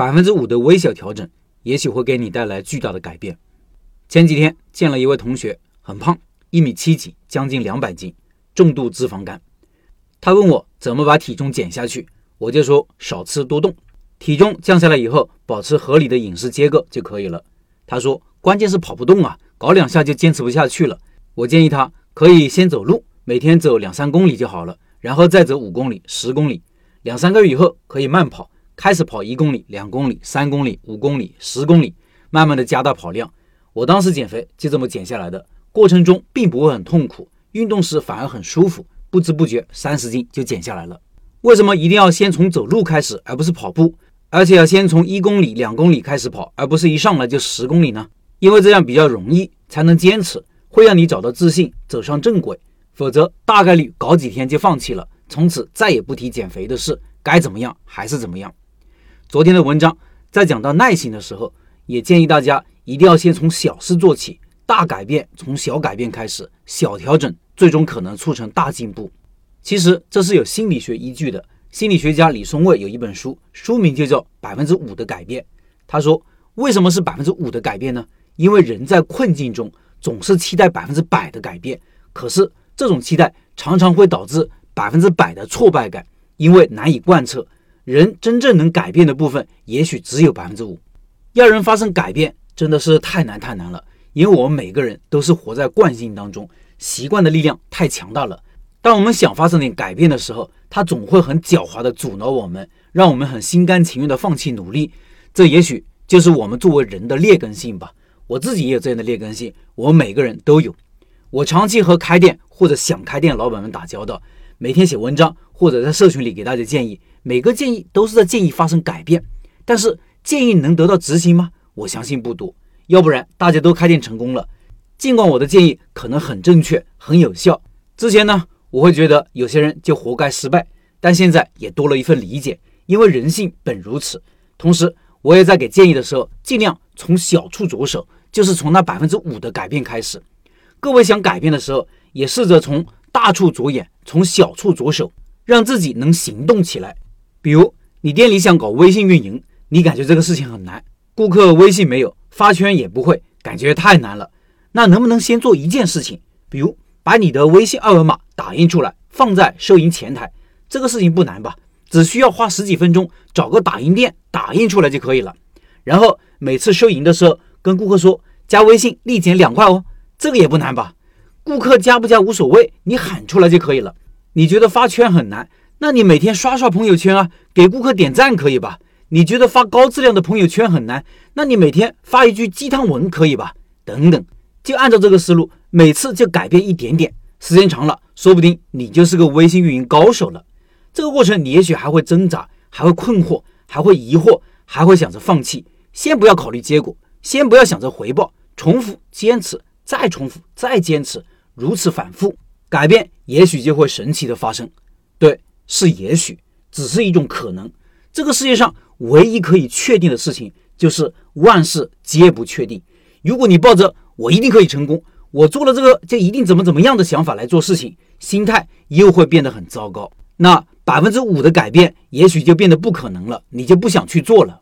百分之五的微小调整，也许会给你带来巨大的改变。前几天见了一位同学，很胖，一米七几，将近两百斤，重度脂肪肝。他问我怎么把体重减下去，我就说少吃多动，体重降下来以后，保持合理的饮食结构就可以了。他说关键是跑不动啊，搞两下就坚持不下去了。我建议他可以先走路，每天走两三公里就好了，然后再走五公里、十公里。两三个月以后可以慢跑，开始跑一公里、两公里、三公里、五公里、十公里，慢慢的加大跑量。我当时减肥就这么减下来的，过程中并不会很痛苦，运动时反而很舒服，不知不觉三十斤就减下来了。为什么一定要先从走路开始，而不是跑步？而且要先从一公里、两公里开始跑，而不是一上来就十公里呢？因为这样比较容易，才能坚持，会让你找到自信，走上正轨。否则大概率搞几天就放弃了。从此再也不提减肥的事，该怎么样还是怎么样。昨天的文章在讲到耐心的时候，也建议大家一定要先从小事做起，大改变从小改变开始，小调整最终可能促成大进步。其实这是有心理学依据的。心理学家李松蔚有一本书，书名就叫《百分之五的改变》。他说，为什么是百分之五的改变呢？因为人在困境中总是期待百分之百的改变，可是这种期待常常会导致。百分之百的挫败感，因为难以贯彻。人真正能改变的部分，也许只有百分之五。要人发生改变，真的是太难太难了。因为我们每个人都是活在惯性当中，习惯的力量太强大了。当我们想发生点改变的时候，它总会很狡猾地阻挠我们，让我们很心甘情愿地放弃努力。这也许就是我们作为人的劣根性吧。我自己也有这样的劣根性，我每个人都有。我长期和开店或者想开店老板们打交道。每天写文章，或者在社群里给大家建议，每个建议都是在建议发生改变。但是建议能得到执行吗？我相信不多。要不然大家都开店成功了。尽管我的建议可能很正确、很有效，之前呢，我会觉得有些人就活该失败。但现在也多了一份理解，因为人性本如此。同时，我也在给建议的时候，尽量从小处着手，就是从那百分之五的改变开始。各位想改变的时候，也试着从。大处着眼，从小处着手，让自己能行动起来。比如，你店里想搞微信运营，你感觉这个事情很难，顾客微信没有，发圈也不会，感觉太难了。那能不能先做一件事情？比如，把你的微信二维码打印出来，放在收银前台。这个事情不难吧？只需要花十几分钟，找个打印店打印出来就可以了。然后每次收银的时候，跟顾客说加微信立减两块哦，这个也不难吧？顾客加不加无所谓，你喊出来就可以了。你觉得发圈很难，那你每天刷刷朋友圈啊，给顾客点赞可以吧？你觉得发高质量的朋友圈很难，那你每天发一句鸡汤文可以吧？等等，就按照这个思路，每次就改变一点点，时间长了，说不定你就是个微信运营高手了。这个过程你也许还会挣扎，还会困惑，还会疑惑，还会想着放弃。先不要考虑结果，先不要想着回报，重复坚持。再重复，再坚持，如此反复，改变也许就会神奇的发生。对，是也许，只是一种可能。这个世界上唯一可以确定的事情，就是万事皆不确定。如果你抱着我一定可以成功，我做了这个就一定怎么怎么样的想法来做事情，心态又会变得很糟糕。那百分之五的改变，也许就变得不可能了，你就不想去做了。